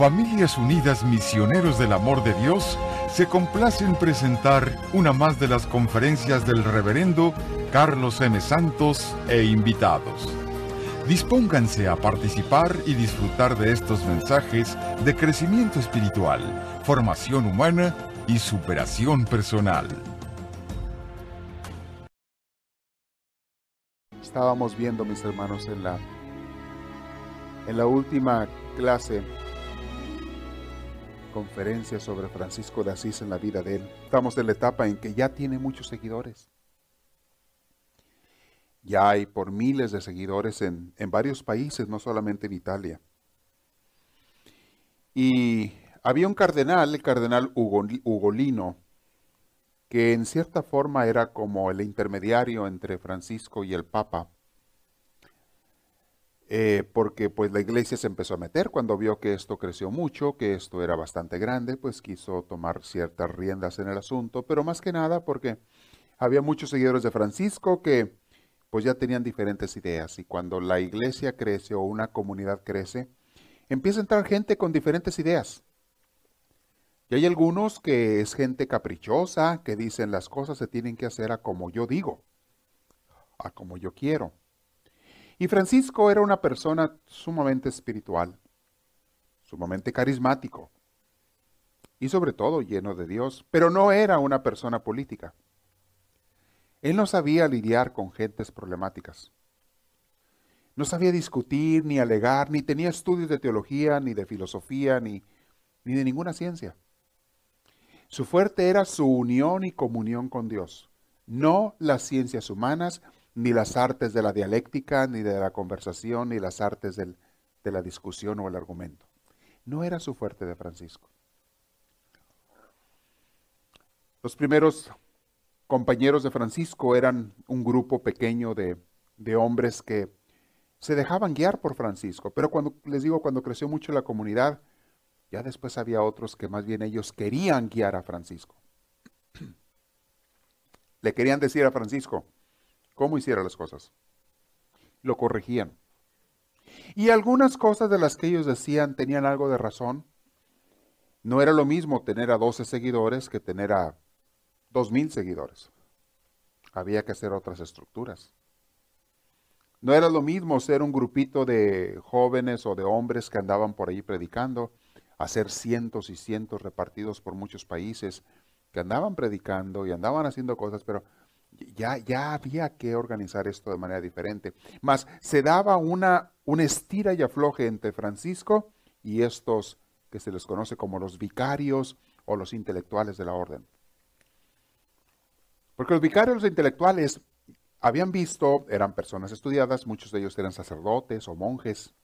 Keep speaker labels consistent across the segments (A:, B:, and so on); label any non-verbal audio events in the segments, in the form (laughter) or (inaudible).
A: Familias Unidas Misioneros del Amor de Dios se complace en presentar una más de las conferencias del reverendo Carlos M. Santos e invitados. Dispónganse a participar y disfrutar de estos mensajes de crecimiento espiritual, formación humana y superación personal.
B: Estábamos viendo, mis hermanos, en la, en la última clase conferencia sobre Francisco de Asís en la vida de él. Estamos en la etapa en que ya tiene muchos seguidores. Ya hay por miles de seguidores en, en varios países, no solamente en Italia. Y había un cardenal, el cardenal Ugolino, que en cierta forma era como el intermediario entre Francisco y el Papa. Eh, porque pues la iglesia se empezó a meter cuando vio que esto creció mucho, que esto era bastante grande, pues quiso tomar ciertas riendas en el asunto, pero más que nada porque había muchos seguidores de Francisco que pues ya tenían diferentes ideas y cuando la iglesia crece o una comunidad crece, empieza a entrar gente con diferentes ideas. Y hay algunos que es gente caprichosa, que dicen las cosas se tienen que hacer a como yo digo, a como yo quiero. Y Francisco era una persona sumamente espiritual, sumamente carismático y sobre todo lleno de Dios, pero no era una persona política. Él no sabía lidiar con gentes problemáticas. No sabía discutir, ni alegar, ni tenía estudios de teología, ni de filosofía, ni, ni de ninguna ciencia. Su fuerte era su unión y comunión con Dios, no las ciencias humanas, ni las artes de la dialéctica, ni de la conversación, ni las artes de la discusión o el argumento. No era su fuerte de Francisco. Los primeros compañeros de Francisco eran un grupo pequeño de, de hombres que se dejaban guiar por Francisco, pero cuando les digo, cuando creció mucho la comunidad, ya después había otros que más bien ellos querían guiar a Francisco. (clears throat) Le querían decir a Francisco, cómo hiciera las cosas. Lo corregían. Y algunas cosas de las que ellos decían tenían algo de razón. No era lo mismo tener a 12 seguidores que tener a 2.000 seguidores. Había que hacer otras estructuras. No era lo mismo ser un grupito de jóvenes o de hombres que andaban por ahí predicando, hacer cientos y cientos repartidos por muchos países, que andaban predicando y andaban haciendo cosas, pero ya, ya había que organizar esto de manera diferente. Más se daba una, estira y afloje entre Francisco y estos que se les conoce como los vicarios o los intelectuales de la orden. Porque los vicarios los intelectuales habían visto, eran personas estudiadas, muchos de ellos eran sacerdotes o monjes,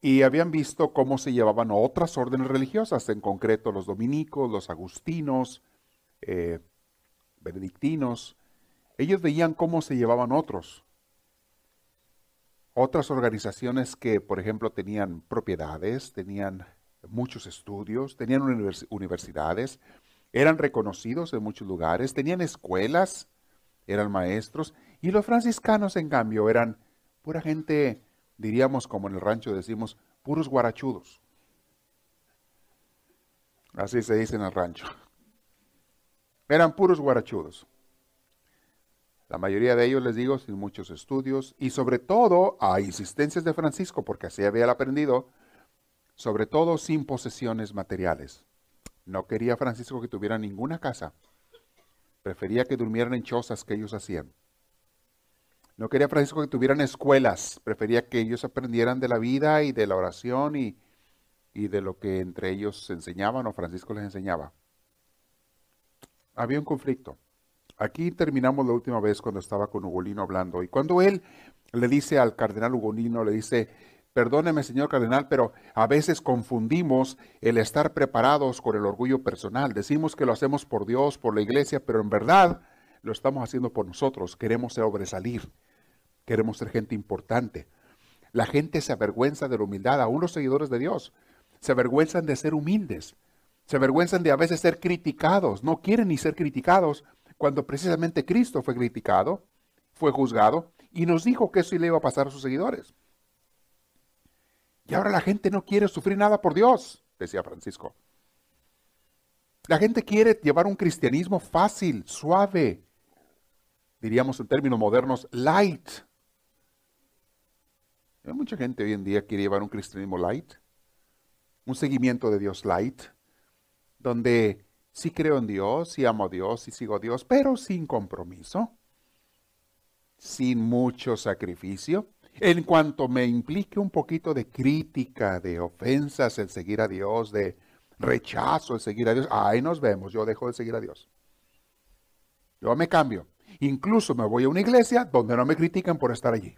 B: y habían visto cómo se llevaban otras órdenes religiosas, en concreto los dominicos, los agustinos, eh, benedictinos, ellos veían cómo se llevaban otros. Otras organizaciones que, por ejemplo, tenían propiedades, tenían muchos estudios, tenían universidades, eran reconocidos en muchos lugares, tenían escuelas, eran maestros, y los franciscanos, en cambio, eran pura gente, diríamos como en el rancho decimos, puros guarachudos. Así se dice en el rancho. Eran puros guarachudos. La mayoría de ellos, les digo, sin muchos estudios y sobre todo a insistencias de Francisco, porque así había aprendido, sobre todo sin posesiones materiales. No quería Francisco que tuviera ninguna casa. Prefería que durmieran en chozas que ellos hacían. No quería Francisco que tuvieran escuelas. Prefería que ellos aprendieran de la vida y de la oración y, y de lo que entre ellos se enseñaban o Francisco les enseñaba había un conflicto. Aquí terminamos la última vez cuando estaba con Ugolino hablando y cuando él le dice al cardenal Ugolino, le dice, perdóneme señor cardenal, pero a veces confundimos el estar preparados con el orgullo personal. Decimos que lo hacemos por Dios, por la iglesia, pero en verdad lo estamos haciendo por nosotros. Queremos sobresalir, queremos ser gente importante. La gente se avergüenza de la humildad, aún los seguidores de Dios se avergüenzan de ser humildes. Se avergüenzan de a veces ser criticados, no quieren ni ser criticados, cuando precisamente Cristo fue criticado, fue juzgado y nos dijo que eso le iba a pasar a sus seguidores. Y ahora la gente no quiere sufrir nada por Dios, decía Francisco. La gente quiere llevar un cristianismo fácil, suave, diríamos en términos modernos, light. Hay mucha gente hoy en día quiere llevar un cristianismo light, un seguimiento de Dios light, donde sí creo en Dios, sí amo a Dios, sí sigo a Dios, pero sin compromiso, sin mucho sacrificio. En cuanto me implique un poquito de crítica, de ofensas el seguir a Dios, de rechazo el seguir a Dios, ahí nos vemos, yo dejo de seguir a Dios. Yo me cambio. Incluso me voy a una iglesia donde no me critican por estar allí.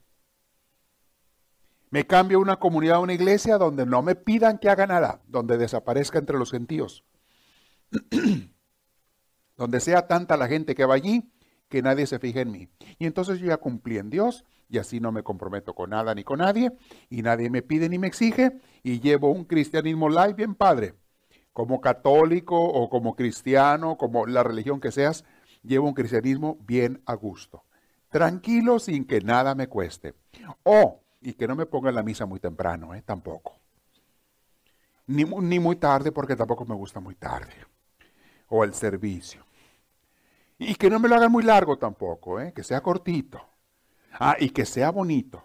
B: Me cambio a una comunidad, a una iglesia donde no me pidan que haga nada, donde desaparezca entre los gentíos. (clears throat) donde sea tanta la gente que va allí que nadie se fije en mí. Y entonces yo ya cumplí en Dios y así no me comprometo con nada ni con nadie y nadie me pide ni me exige y llevo un cristianismo live bien padre. Como católico o como cristiano, como la religión que seas, llevo un cristianismo bien a gusto. Tranquilo sin que nada me cueste. O, y que no me ponga la misa muy temprano, ¿eh? tampoco. Ni muy tarde porque tampoco me gusta muy tarde. O el servicio. Y que no me lo hagan muy largo tampoco, ¿eh? que sea cortito. Ah, y que sea bonito.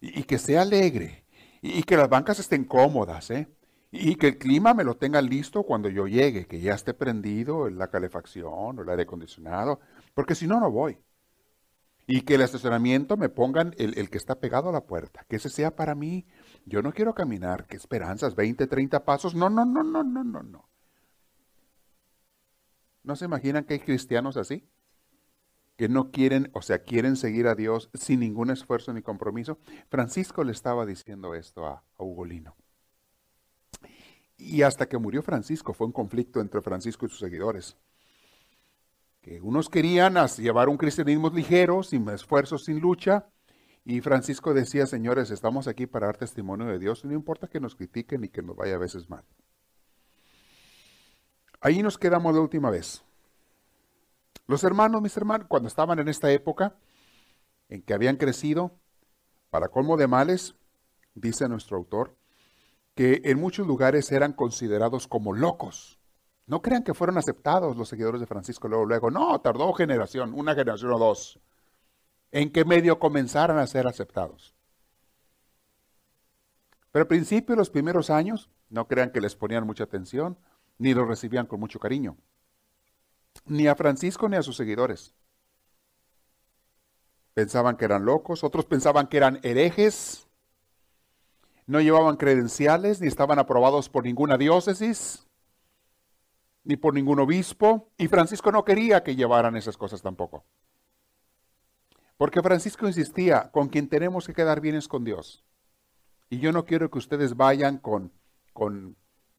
B: Y, que sea alegre. Y, que las bancas estén cómodas, ¿eh? Y que el clima me lo tenga listo cuando yo llegue, que ya esté prendido la calefacción o el aire acondicionado, porque si no, no voy. Y que el estacionamiento me pongan el, el, que está pegado a la puerta, que ese sea para mí. Yo no quiero caminar, qué esperanzas, 20, 30 pasos. No, no, no, no, no, no, no. ¿No se imaginan que hay cristianos así? Que no quieren, o sea, quieren seguir a Dios sin ningún esfuerzo ni compromiso. Francisco le estaba diciendo esto a, Ugolino. Y hasta que murió Francisco fue un conflicto entre Francisco y sus seguidores. Que unos querían llevar un cristianismo ligero, sin esfuerzo, sin lucha. Y Francisco decía, señores, estamos aquí para dar testimonio de Dios. No importa que nos critiquen y que nos vaya a veces mal. Ahí nos quedamos la última vez. Los hermanos, mis hermanos, cuando estaban en esta época en que habían crecido, para colmo de males, dice nuestro autor, que en muchos lugares eran considerados como locos. No crean que fueron aceptados los seguidores de Francisco luego, luego. No, tardó generación, una generación o dos, en que medio comenzaran a ser aceptados. Pero al principio, los primeros años, no crean que les ponían mucha atención, ni los recibían con mucho cariño. Ni a Francisco ni a sus seguidores. Pensaban que eran locos, otros pensaban que eran herejes, no llevaban credenciales, ni estaban aprobados por ninguna diócesis, ni por ningún obispo, y Francisco no quería que llevaran esas cosas tampoco. Porque Francisco insistía, con quien tenemos que quedar bien es con Dios. Y yo no quiero que ustedes vayan con, con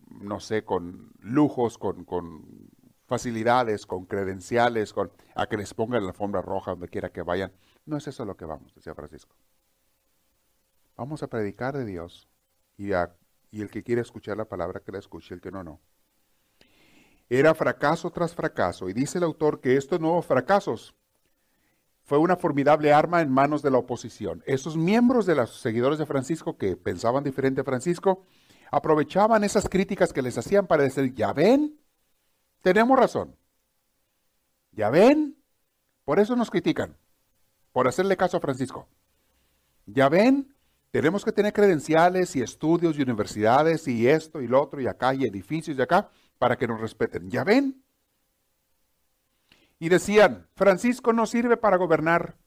B: no sé, con lujos, con, con facilidades, con credenciales, con, a que les pongan la alfombra roja donde quiera que vayan. No es eso lo que vamos, decía Francisco. Vamos a predicar de Dios y, y el que quiere escuchar la palabra que la escuche, el que no, no. Era fracaso tras fracaso y dice el autor que estos nuevos fracasos fue una formidable arma en manos de la oposición. Esos miembros de los seguidores de Francisco que pensaban diferente a Francisco aprovechaban esas críticas que les hacían para decir, ya ven, tenemos razón. Ya ven, por eso nos critican, por hacerle caso a Francisco. Ya ven, tenemos que tener credenciales y estudios y universidades y esto y lo otro y acá y edificios y acá para que nos respeten. ¿Ya ven? Y decían, Francisco no sirve para gobernar.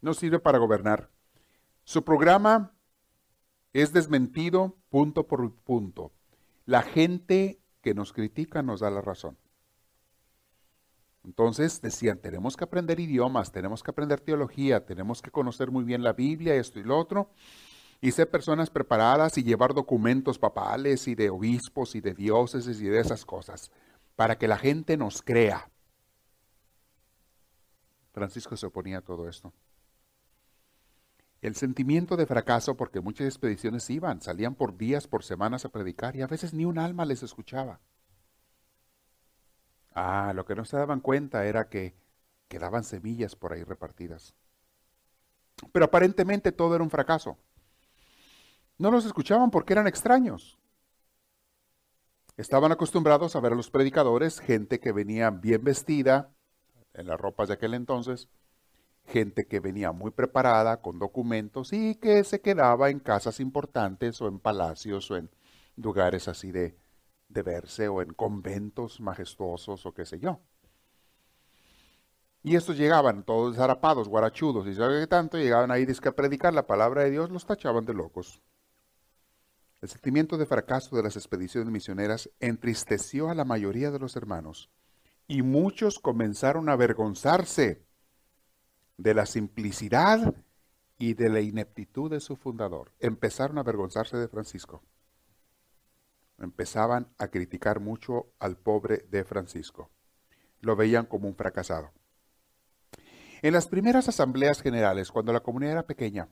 B: No sirve para gobernar. Su programa es desmentido punto por punto. La gente que nos critica nos da la razón. Entonces decían, tenemos que aprender idiomas, tenemos que aprender teología, tenemos que conocer muy bien la Biblia, esto y lo otro, y ser personas preparadas y llevar documentos papales y de obispos y de dioses y de esas cosas, para que la gente nos crea. Francisco se oponía a todo esto. El sentimiento de fracaso, porque muchas expediciones iban, salían por días, por semanas a predicar y a veces ni un alma les escuchaba. Ah, lo que no se daban cuenta era que quedaban semillas por ahí repartidas. Pero aparentemente todo era un fracaso. No los escuchaban porque eran extraños. Estaban acostumbrados a ver a los predicadores, gente que venía bien vestida, en las ropas de aquel entonces, gente que venía muy preparada, con documentos y que se quedaba en casas importantes o en palacios o en lugares así de, de verse o en conventos majestuosos o qué sé yo. Y estos llegaban todos zarapados, guarachudos, y sabe qué tanto, llegaban ahí a predicar la palabra de Dios, los tachaban de locos. El sentimiento de fracaso de las expediciones misioneras entristeció a la mayoría de los hermanos, y muchos comenzaron a avergonzarse de la simplicidad y de la ineptitud de su fundador. Empezaron a avergonzarse de Francisco. Empezaban a criticar mucho al pobre de Francisco. Lo veían como un fracasado. En las primeras asambleas generales, cuando la comunidad era pequeña,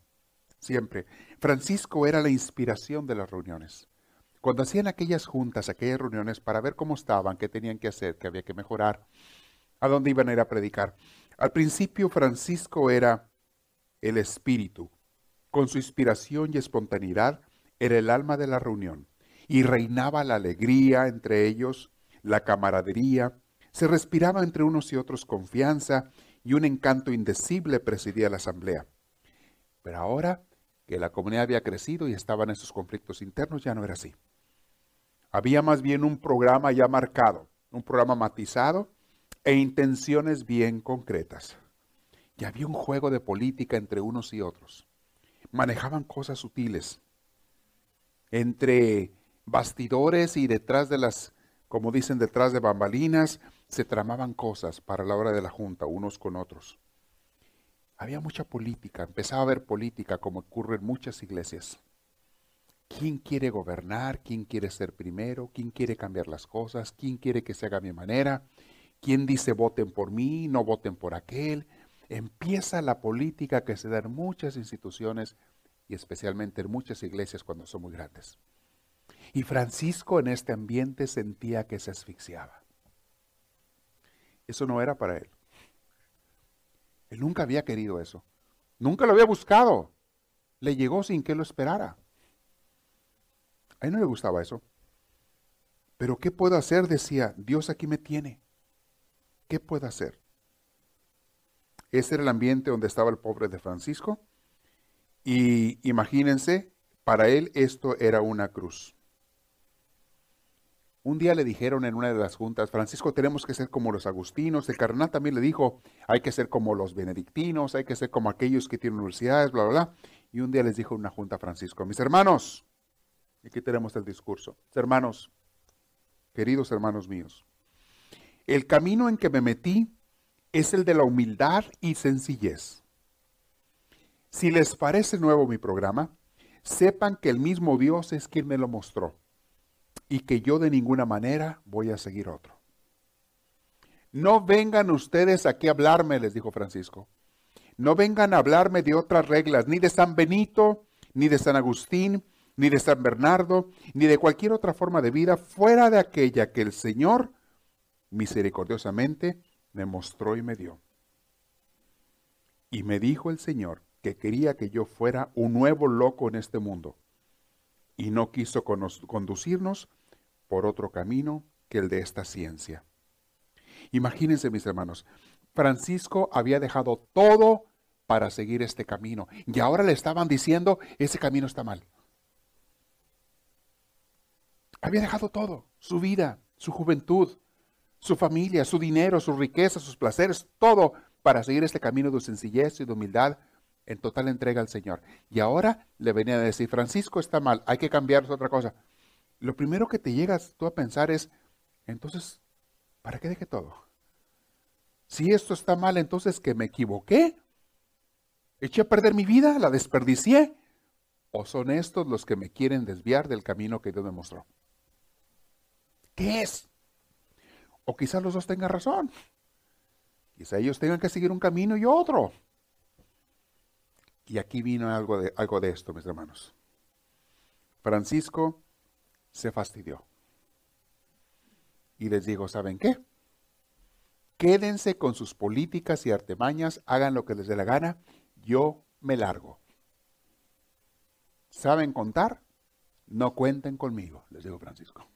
B: siempre, Francisco era la inspiración de las reuniones. Cuando hacían aquellas juntas, aquellas reuniones para ver cómo estaban, qué tenían que hacer, qué había que mejorar, a dónde iban a ir a predicar. Al principio Francisco era el espíritu. Con su inspiración y espontaneidad era el alma de la reunión y reinaba la alegría entre ellos, la camaradería, se respiraba entre unos y otros confianza y un encanto indecible presidía la asamblea. Pero ahora que la comunidad había crecido y estaban en sus conflictos internos, ya no era así. Había más bien un programa ya marcado, un programa matizado e intenciones bien concretas. Y había un juego de política entre unos y otros. Manejaban cosas sutiles. Entre bastidores y detrás de las, como dicen, detrás de bambalinas, se tramaban cosas para la hora de la junta unos con otros. Había mucha política, empezaba a haber política como ocurre en muchas iglesias. ¿Quién quiere gobernar? ¿Quién quiere ser primero? ¿Quién quiere cambiar las cosas? ¿Quién quiere que se haga a mi manera? ¿Quién dice voten por mí, no voten por aquel? Empieza la política que se da en muchas instituciones y especialmente en muchas iglesias cuando son muy grandes. Y Francisco en este ambiente sentía que se asfixiaba. Eso no era para él. Él nunca había querido eso. Nunca lo había buscado. Le llegó sin que lo esperara. A él no le gustaba eso. Pero ¿qué puedo hacer? Decía, Dios aquí me tiene. ¿Qué puedo hacer? Ese era el ambiente donde estaba el pobre de Francisco. Y imagínense, para él esto era una cruz. Un día le dijeron en una de las juntas, Francisco, tenemos que ser como los agustinos. El cardenal también le dijo, hay que ser como los benedictinos, hay que ser como aquellos que tienen universidades, bla, bla, bla. Y un día les dijo en una junta Francisco, mis hermanos, aquí tenemos el discurso, hermanos, queridos hermanos míos, el camino en que me metí es el de la humildad y sencillez. Si les parece nuevo mi programa, sepan que el mismo Dios es quien me lo mostró y que yo de ninguna manera voy a seguir otro. No vengan ustedes aquí a hablarme, les dijo Francisco. No vengan a hablarme de otras reglas, ni de San Benito, ni de San Agustín, ni de San Bernardo, ni de cualquier otra forma de vida fuera de aquella que el Señor misericordiosamente me mostró y me dio. Y me dijo el Señor que quería que yo fuera un nuevo loco en este mundo, y no quiso conducirnos por otro camino que el de esta ciencia. Imagínense, mis hermanos, Francisco había dejado todo para seguir este camino y ahora le estaban diciendo, ese camino está mal. Había dejado todo, su vida, su juventud, su familia, su dinero, su riqueza, sus placeres, todo para seguir este camino de sencillez y de humildad en total entrega al Señor. Y ahora le venía a decir, Francisco está mal, hay que cambiar otra cosa lo primero que te llegas tú a pensar es, entonces, ¿para qué dejé todo? Si esto está mal, entonces que me equivoqué, eché a perder mi vida, la desperdicié, o son estos los que me quieren desviar del camino que Dios me mostró. ¿Qué es? O quizás los dos tengan razón. Quizá ellos tengan que seguir un camino y otro. Y aquí vino algo de, algo de esto, mis hermanos. Francisco se fastidió. Y les digo, ¿saben qué? Quédense con sus políticas y artemañas, hagan lo que les dé la gana, yo me largo. ¿Saben contar? No cuenten conmigo, les dijo Francisco.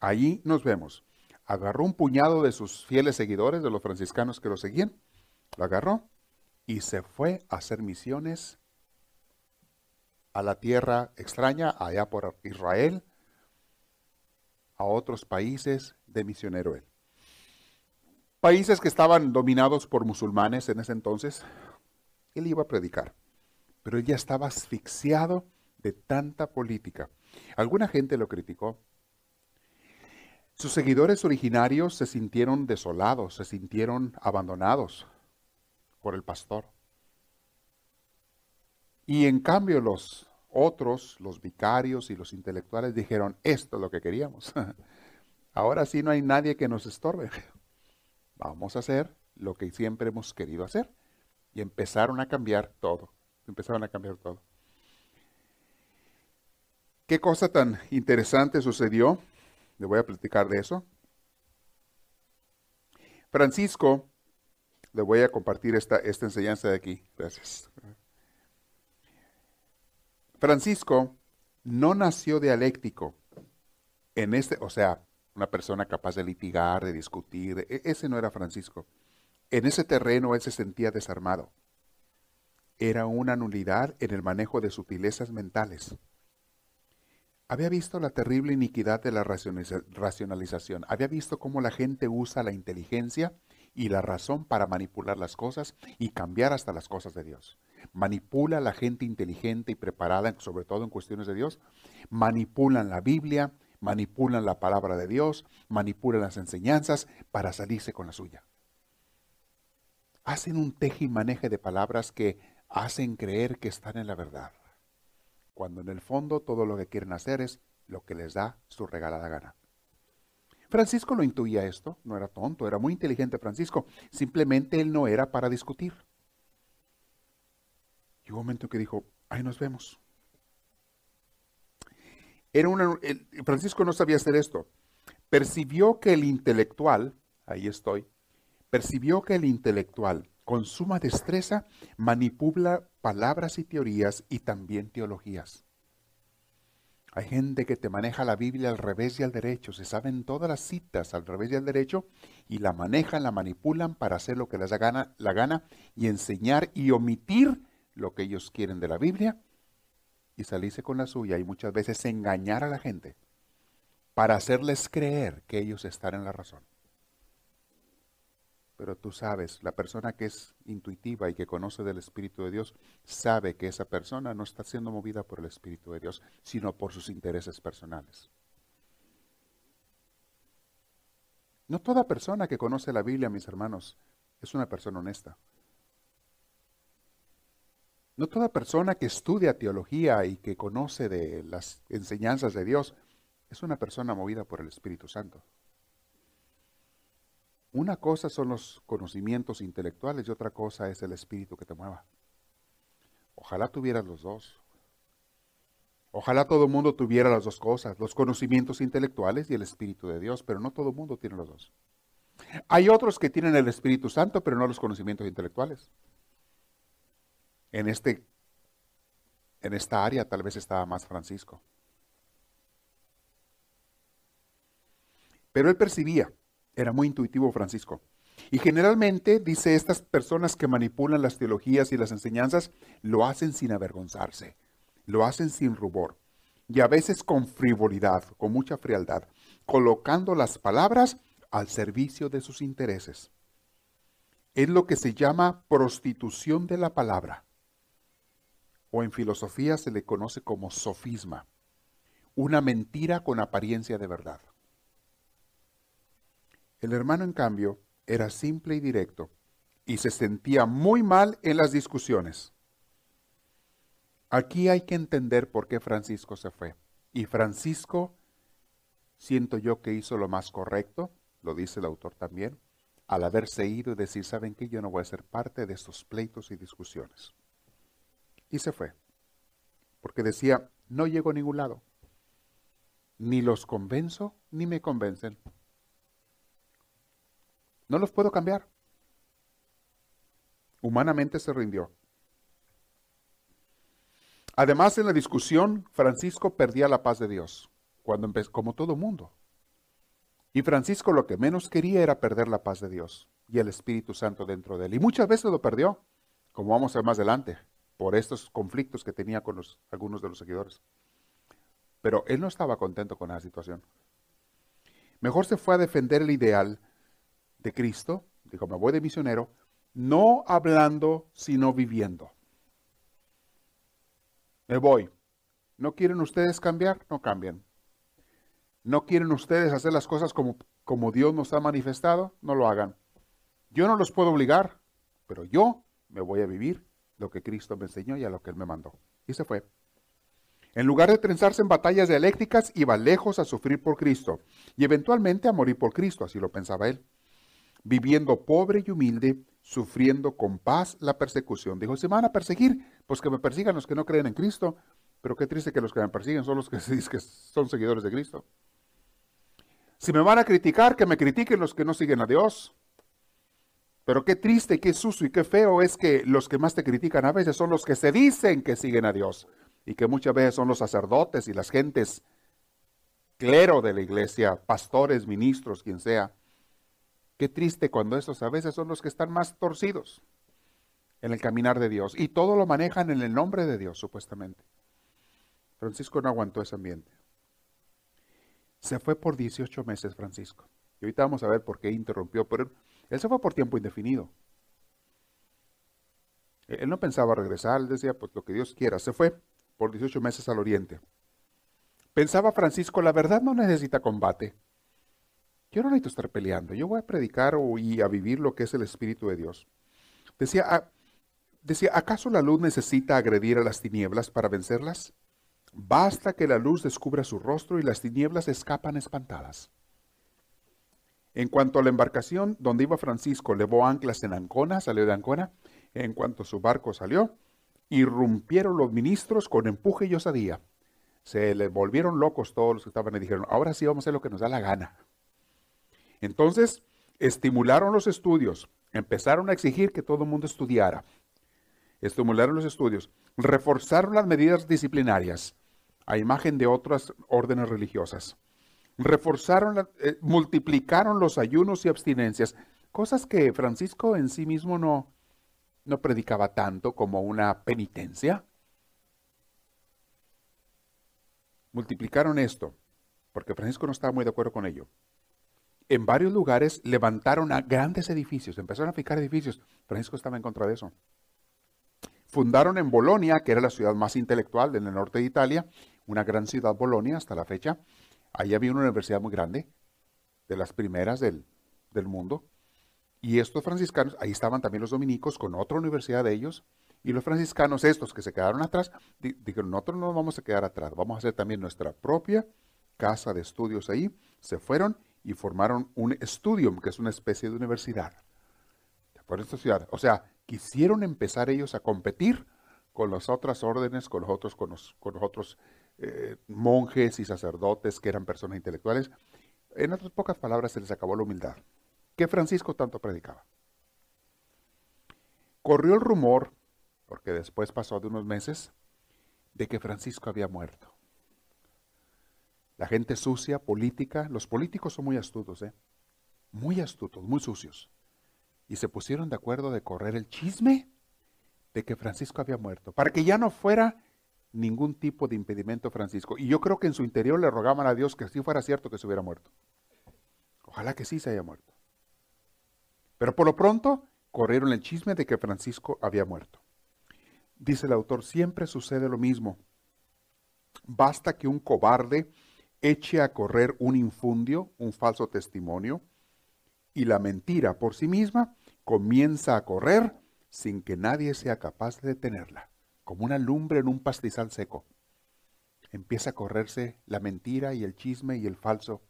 B: Allí nos vemos. Agarró un puñado de sus fieles seguidores, de los franciscanos que lo seguían, lo agarró y se fue a hacer misiones a la tierra extraña, allá por Israel, a otros países de misionero él. Países que estaban dominados por musulmanes en ese entonces, él iba a predicar, pero él ya estaba asfixiado de tanta política. Alguna gente lo criticó. Sus seguidores originarios se sintieron desolados, se sintieron abandonados por el pastor. Y en cambio los otros, los vicarios y los intelectuales dijeron, esto es lo que queríamos. (laughs) Ahora sí no hay nadie que nos estorbe. Vamos a hacer lo que siempre hemos querido hacer. Y empezaron a cambiar todo. Empezaron a cambiar todo. ¿Qué cosa tan interesante sucedió? Le voy a platicar de eso. Francisco, le voy a compartir esta, esta enseñanza de aquí. Gracias. Francisco no nació dialéctico en este, o sea, una persona capaz de litigar, de discutir. E, ese no era Francisco. En ese terreno él se sentía desarmado. Era una nulidad en el manejo de sutilezas mentales. Había visto la terrible iniquidad de la racionalización. Había visto cómo la gente usa la inteligencia y la razón para manipular las cosas y cambiar hasta las cosas de Dios manipula a la gente inteligente y preparada, sobre todo en cuestiones de Dios, manipulan la Biblia, manipulan la palabra de Dios, manipulan las enseñanzas para salirse con la suya. Hacen un teje y maneje de palabras que hacen creer que están en la verdad, cuando en el fondo todo lo que quieren hacer es lo que les da su regalada gana. Francisco lo intuía esto, no era tonto, era muy inteligente Francisco, simplemente él no era para discutir. Y un momento que dijo, ahí nos vemos. Era Francisco no sabía hacer esto. Percibió que el intelectual, ahí estoy, percibió que el intelectual con suma destreza manipula palabras y teorías y también teologías. Hay gente que te maneja la Biblia al revés y al derecho, se saben todas las citas al revés y al derecho y la manejan, la manipulan para hacer lo que les da la gana y enseñar y omitir lo que ellos quieren de la Biblia y salirse con la suya y muchas veces engañar a la gente para hacerles creer que ellos están en la razón. Pero tú sabes, la persona que es intuitiva y que conoce del Espíritu de Dios sabe que esa persona no está siendo movida por el Espíritu de Dios, sino por sus intereses personales. No toda persona que conoce la Biblia, mis hermanos, es una persona honesta. No toda persona que estudia teología y que conoce de las enseñanzas de Dios es una persona movida por el Espíritu Santo. Una cosa son los conocimientos intelectuales y otra cosa es el Espíritu que te mueva. Ojalá tuvieras los dos. Ojalá todo el mundo tuviera las dos cosas, los conocimientos intelectuales y el Espíritu de Dios, pero no todo el mundo tiene los dos. Hay otros que tienen el Espíritu Santo, pero no los conocimientos intelectuales en, este, en esta área tal vez estaba más Francisco. Pero él percibía, era muy intuitivo Francisco. Y generalmente, dice, estas personas que manipulan las teologías y las enseñanzas lo hacen sin avergonzarse, lo hacen sin rubor y a veces con frivolidad, con mucha frialdad, colocando las palabras al servicio de sus intereses. Es lo que se llama prostitución de la palabra o en filosofía se le conoce como sofisma, una mentira con apariencia de verdad. El hermano, en cambio, era simple y directo y se sentía muy mal en las discusiones. Aquí hay que entender por qué Francisco se fue. Y Francisco, siento yo que hizo lo más correcto, lo dice el autor también, al haberse ido y decir, ¿saben qué? Yo no voy a ser parte de estos pleitos y discusiones y se fue. Porque decía, no llego a ningún lado. Ni los convenzo, ni me convencen. No los puedo cambiar. Humanamente se rindió. Además, en la discusión, Francisco perdía la paz de Dios, cuando empezó, como todo mundo. Y Francisco lo que menos quería era perder la paz de Dios y el Espíritu Santo dentro de él. Y muchas veces lo perdió, como vamos a ver más adelante, por estos conflictos que tenía con algunos de los seguidores. Pero él no estaba contento con la situación. Mejor se fue a defender el ideal de Cristo, dijo, me voy de misionero, no hablando, sino viviendo. Me voy. ¿No quieren ustedes cambiar? No cambien. ¿No quieren ustedes hacer las cosas como, como Dios nos ha manifestado? No lo hagan. Yo no los puedo obligar, pero yo me voy a vivir lo que Cristo me enseñó y a lo que Él me mandó. Y se fue. En lugar de trenzarse en batallas dialécticas, iba lejos a sufrir por Cristo y eventualmente a morir por Cristo, así lo pensaba él. Viviendo pobre y humilde, sufriendo con paz la persecución. Dijo, si me van a perseguir, pues que me persigan los que no creen en Cristo. Pero qué triste que los que me persiguen son los que (laughs) se que son seguidores de Cristo. Si me van a criticar, que me critiquen los que no siguen a Dios. Pero qué triste, qué sucio y qué feo es que los que más te critican a veces son los que se dicen que siguen a Dios y que muchas veces son los sacerdotes y las gentes clero de la iglesia, pastores, ministros, quien sea. Qué triste cuando estos a veces son los que están más torcidos en el caminar de Dios y todo lo manejan en el nombre de Dios, supuestamente. Francisco no aguantó ese ambiente. Se fue por 18 meses, Francisco. Y ahorita vamos a ver por qué interrumpió, pero él se fue por tiempo indefinido. Él no pensaba regresar, él decía, pues lo que Dios quiera. Se fue por 18 meses al oriente. Pensaba Francisco, la verdad no necesita combate. Yo no necesito estar peleando, yo voy a predicar y a vivir lo que es el Espíritu de Dios. Decía, ah, decía, ¿acaso la luz necesita agredir a las tinieblas para vencerlas? Basta que la luz descubra su rostro y las tinieblas escapan espantadas. En cuanto a la embarcación donde iba Francisco, levó anclas en Ancona, salió de Ancona. En cuanto su barco salió, irrumpieron los ministros con empuje y osadía. Se les volvieron locos todos los que estaban y dijeron, ahora sí vamos a hacer lo que nos da la gana. Entonces, estimularon los estudios, empezaron a exigir que todo el mundo estudiara. Estimularon los estudios, reforzaron las medidas disciplinarias a imagen de otras órdenes religiosas. Reforzaron, eh, multiplicaron los ayunos y abstinencias, cosas que Francisco en sí mismo no, no predicaba tanto como una penitencia. Multiplicaron esto, porque Francisco no estaba muy de acuerdo con ello. En varios lugares levantaron a grandes edificios, empezaron a fijar edificios. Francisco estaba en contra de eso. Fundaron en Bolonia, que era la ciudad más intelectual del norte de Italia, una gran ciudad Bolonia hasta la fecha. Ahí había una universidad muy grande, de las primeras del, del mundo. Y estos franciscanos, ahí estaban también los dominicos con otra universidad de ellos, y los franciscanos, estos que se quedaron atrás, dijeron, nosotros no nos vamos a quedar atrás, vamos a hacer también nuestra propia casa de estudios ahí. Se fueron y formaron un estudium, que es una especie de universidad. Por esta ciudad. O sea, quisieron empezar ellos a competir con las otras órdenes, con los otros, con los, otros eh, monjes y sacerdotes que eran personas intelectuales. En otras pocas palabras, se les acabó la humildad que Francisco tanto predicaba. Corrió el rumor, porque después pasó de unos meses, de que Francisco había muerto. La gente sucia, política, los políticos son muy astutos, ¿eh? Muy astutos, muy sucios. Y se pusieron de acuerdo de correr el chisme de que Francisco había muerto, para que ya no fuera ningún tipo de impedimento Francisco. Y yo creo que en su interior le rogaban a Dios que sí fuera cierto que se hubiera muerto. Ojalá que sí se haya muerto. Pero por lo pronto corrieron el chisme de que Francisco había muerto. Dice el autor, siempre sucede lo mismo. Basta que un cobarde eche a correr un infundio, un falso testimonio, y la mentira por sí misma comienza a correr sin que nadie sea capaz de detenerla, como una lumbre en un pastizal seco. Empieza a correrse la mentira y el chisme y el falso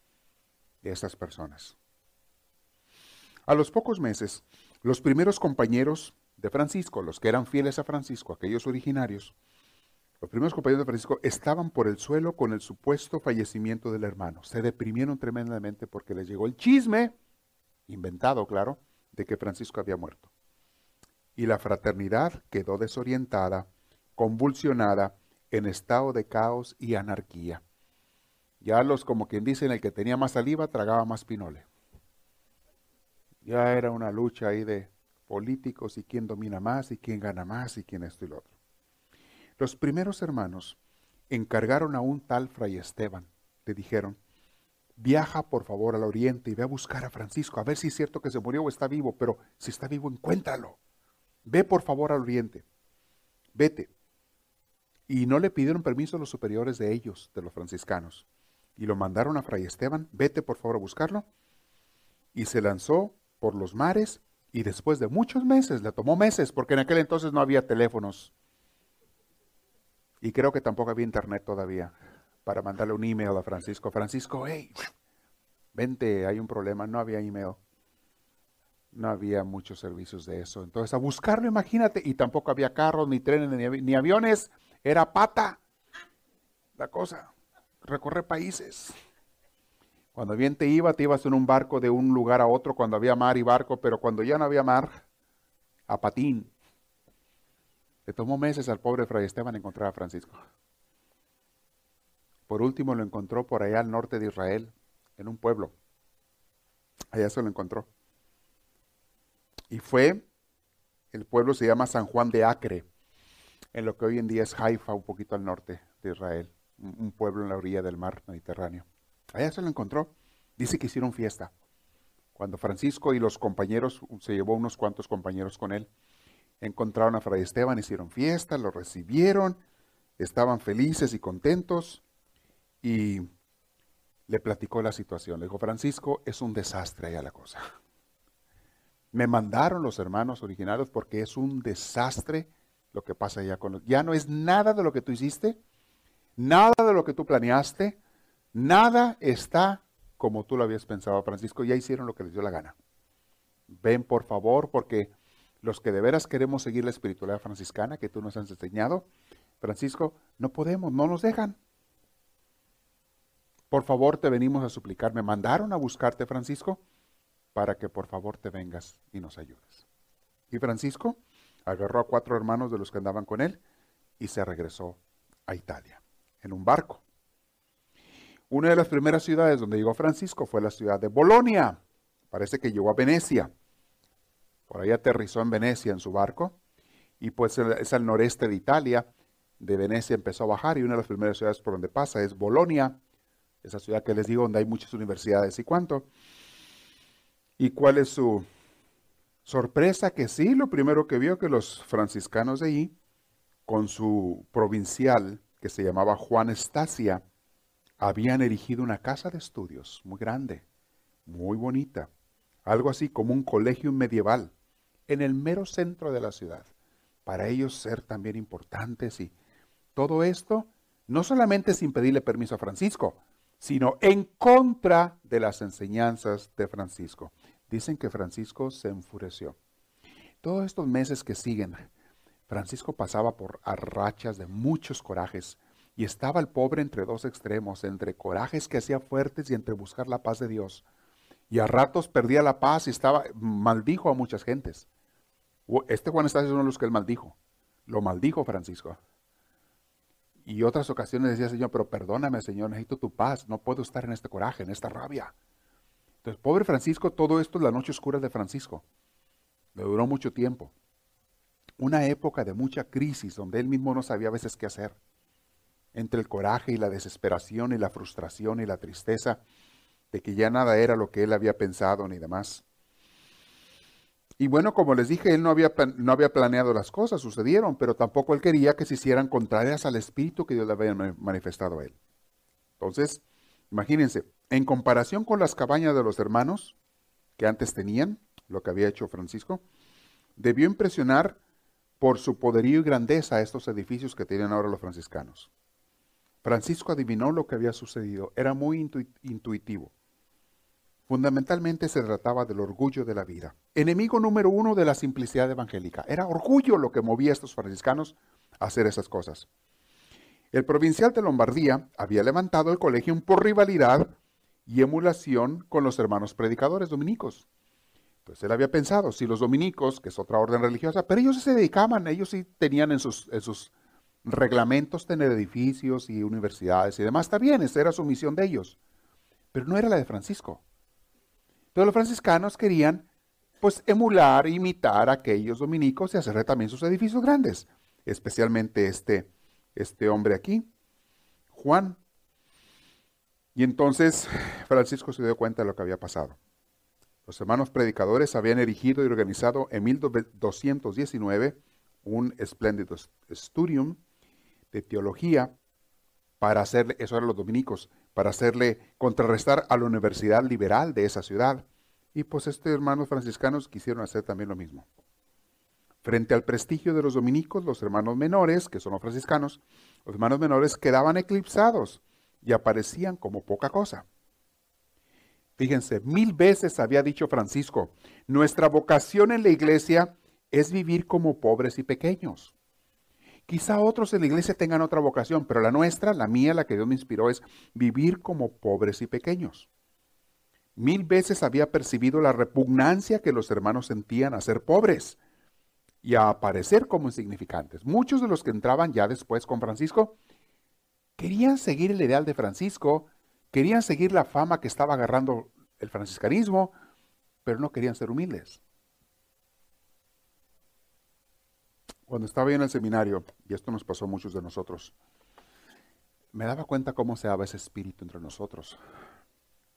B: de esas personas. A los pocos meses, los primeros compañeros de Francisco, los que eran fieles a Francisco, aquellos originarios, los primeros compañeros de Francisco estaban por el suelo con el supuesto fallecimiento del hermano. Se deprimieron tremendamente porque les llegó el chisme, inventado, claro, de que Francisco había muerto. Y la fraternidad quedó desorientada, convulsionada en estado de caos y anarquía. Ya los, como quien dicen, el que tenía más saliva tragaba más pinole. Ya era una lucha ahí de políticos y quién domina más y quién gana más y quién esto y lo otro. Los primeros hermanos encargaron a un tal Fray Esteban. Le dijeron, viaja por favor al oriente y ve a buscar a Francisco, a ver si es cierto que se murió o está vivo, pero si está vivo, encuéntralo. Ve por favor al oriente. Vete. Y no le pidieron permiso a los superiores de ellos, de los franciscanos. Y lo mandaron a Fray Esteban, vete por favor a buscarlo. Y se lanzó por los mares y después de muchos meses, le tomó meses, porque en aquel entonces no había teléfonos. Y creo que tampoco había internet todavía para mandarle un email a Francisco. Francisco, hey, vente, hay un problema. No había email. No había muchos servicios de eso. Entonces, a buscarlo, imagínate. Y tampoco había carros, ni trenes, ni, aviones. Era pata. La cosa. Recorrer países. Cuando bien te iba, te ibas en un barco de un lugar a otro cuando había mar y barco, pero cuando ya no había mar, a patín. Le tomó meses al pobre Fray Esteban encontrar a Francisco. Por último lo encontró por allá al norte de Israel, en un pueblo. Allá se lo encontró. Y fue, el pueblo se llama San Juan de Acre, en lo que hoy en día es Haifa, un poquito al norte de Israel, un pueblo en la orilla del mar Mediterráneo. Allá se lo encontró. Dice que hicieron fiesta. Cuando Francisco y los compañeros, se llevó unos cuantos compañeros con él, encontraron a Fray Esteban, hicieron fiesta, lo recibieron, estaban felices y contentos y le platicó la situación. Le dijo, Francisco, es un desastre allá la cosa. Me mandaron los hermanos originarios porque es un desastre lo que pasa allá con los... Ya no es nada de lo que tú hiciste, nada de lo que tú planeaste, Nada está como tú lo habías pensado, Francisco. Ya hicieron lo que les dio la gana. Ven, por favor, porque los que de veras queremos seguir la espiritualidad franciscana que tú nos has enseñado, Francisco, no podemos, no nos dejan. Por favor, te venimos a suplicar. Me mandaron a buscarte, Francisco, para que por favor te vengas y nos ayudes. Y Francisco agarró a cuatro hermanos de los que andaban con él y se regresó a Italia en un barco. Una de las primeras ciudades donde llegó Francisco fue la ciudad de Bolonia. Parece que llegó a Venecia. Por ahí aterrizó en Venecia en su barco. Y pues es al noreste de Italia. De Venecia empezó a bajar y una de las primeras ciudades por donde pasa es Bolonia. Esa ciudad que les digo donde hay muchas universidades y cuánto. ¿Y cuál es su sorpresa? Que sí, lo primero que vio que los franciscanos de allí, con su provincial que se llamaba Juan Estacia, habían erigido una casa de estudios muy grande, muy bonita, algo así como un colegio medieval, en el mero centro de la ciudad, para ellos ser también importantes y todo esto no solamente sin pedirle permiso a Francisco, sino en contra de las enseñanzas de Francisco. Dicen que Francisco se enfureció. Todos estos meses que siguen, Francisco pasaba por arrachas de muchos corajes, y estaba el pobre entre dos extremos, entre corajes que hacía fuertes y entre buscar la paz de Dios. Y a ratos perdía la paz y estaba, maldijo a muchas gentes. Este Juan está es uno de los que él maldijo. Lo maldijo Francisco. Y otras ocasiones decía, Señor, pero perdóname, Señor, necesito tu paz, no puedo estar en este coraje, en esta rabia. Entonces, pobre Francisco, todo esto es la noche oscura de Francisco. Le duró mucho tiempo. Una época de mucha crisis donde él mismo no sabía a veces qué hacer entre el coraje y la desesperación y la frustración y la tristeza de que ya nada era lo que él había pensado ni demás. Y bueno, como les dije, él no había, no había planeado las cosas, sucedieron, pero tampoco él quería que se hicieran contrarias al espíritu que Dios le había manifestado a él. Entonces, imagínense, en comparación con las cabañas de los hermanos que antes tenían, lo que había hecho Francisco, debió impresionar por su poderío y grandeza estos edificios que tienen ahora los franciscanos. Francisco adivinó lo que había sucedido. Era muy intuitivo. Fundamentalmente se trataba del orgullo de la vida. Enemigo número uno de la simplicidad evangélica. Era orgullo lo que movía a estos franciscanos a hacer esas cosas. El provincial de Lombardía había levantado el colegio por rivalidad y emulación con los hermanos predicadores dominicos. Entonces él había pensado, si los dominicos, que es otra orden religiosa, pero ellos se dedicaban, ellos sí tenían en sus, en sus reglamentos tener edificios y universidades y demás. Está bien, esa era su misión de ellos. Pero no era la de Francisco. Todos los franciscanos querían pues emular, imitar a aquellos dominicos y hacer también sus edificios grandes, especialmente este, este hombre aquí, Juan. Y entonces Francisco se dio cuenta de lo que había pasado. Los hermanos predicadores habían erigido y organizado en 1219 un espléndido studium de teología para hacerle, eso eran los dominicos, para hacerle contrarrestar a la universidad liberal de esa ciudad. Y pues estos hermanos franciscanos quisieron hacer también lo mismo. Frente al prestigio de los dominicos, los hermanos menores, que son los franciscanos, los hermanos menores quedaban eclipsados y aparecían como poca cosa. Fíjense, mil veces había dicho Francisco, nuestra vocación en la iglesia es vivir como pobres y pequeños. Quizá otros en la iglesia tengan otra vocación, pero la nuestra, la mía, la que Dios me inspiró, es vivir como pobres y pequeños. Mil veces había percibido la repugnancia que los hermanos sentían a ser pobres y a aparecer como insignificantes. Muchos de los que entraban ya después con Francisco querían seguir el ideal de Francisco, Querían seguir la fama que estaba agarrando el franciscanismo, pero no querían ser humildes. Cuando estaba yo en el seminario, y esto nos pasó a muchos de nosotros, me daba cuenta cómo se daba ese espíritu entre nosotros.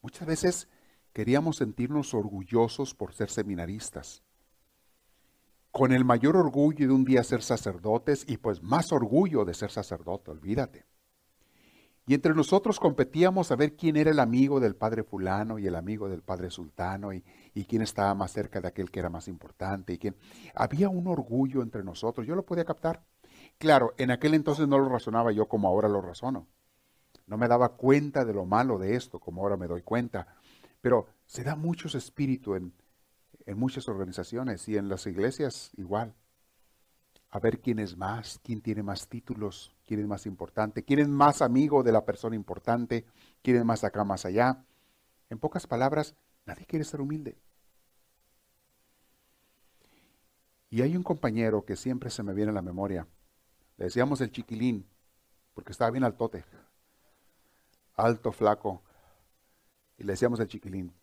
B: Muchas veces queríamos sentirnos orgullosos por ser seminaristas, con el mayor orgullo de un día ser sacerdotes y pues más orgullo de ser sacerdote, olvídate. Y entre nosotros competíamos a ver quién era el amigo del padre fulano y el amigo del padre sultano y, quién estaba más cerca de aquel que era más importante y quién. Había un orgullo entre nosotros, yo lo podía captar. Claro, en aquel entonces no lo razonaba yo como ahora lo razono. No me daba cuenta de lo malo de esto como ahora me doy cuenta. Pero se da mucho espíritu en, en muchas organizaciones y en las iglesias igual a ver quién es más, quién tiene más títulos, quién es más importante, quién es más amigo de la persona importante, quién es más acá, más allá. En pocas palabras, nadie quiere ser humilde. Y hay un compañero que siempre se me viene a la memoria. Le decíamos el chiquilín, porque estaba bien altote, alto, flaco, y le decíamos el chiquilín.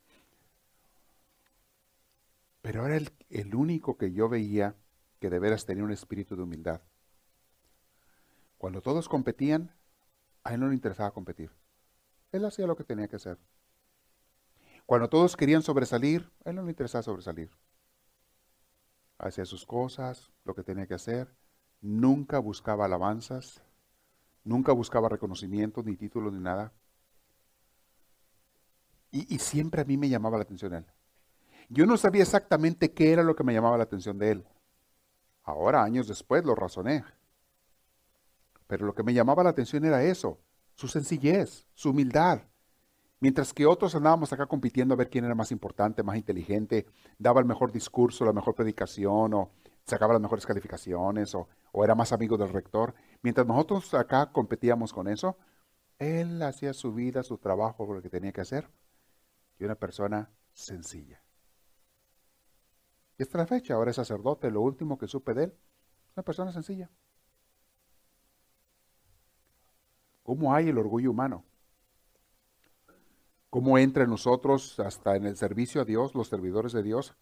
B: Pero era el, el único que yo veía que de veras tenía un espíritu de humildad. Cuando todos competían, a él no le interesaba competir. Él hacía lo que tenía que hacer. Cuando todos querían sobresalir, a él no le interesaba sobresalir. Hacía sus cosas, lo que tenía que hacer. Nunca buscaba alabanzas, nunca buscaba reconocimiento, ni títulos, ni nada. Y, y, siempre a mí me llamaba la atención él. Yo no sabía exactamente qué era lo que me llamaba la atención de él. Ahora, años después, lo razoné. Pero lo que me llamaba la atención era eso, su sencillez, su humildad. Mientras que otros andábamos acá compitiendo a ver quién era más importante, más inteligente, daba el mejor discurso, la mejor predicación, o sacaba las mejores calificaciones, o, o era más amigo del rector. Mientras nosotros acá competíamos con eso, él hacía su vida, su trabajo, lo que tenía que hacer. Y una persona sencilla. Y hasta la fecha, ahora es sacerdote, lo último que supe de él, una persona sencilla. ¿Cómo hay el orgullo humano? ¿Cómo entra en nosotros hasta en el servicio a Dios, los servidores de Dios?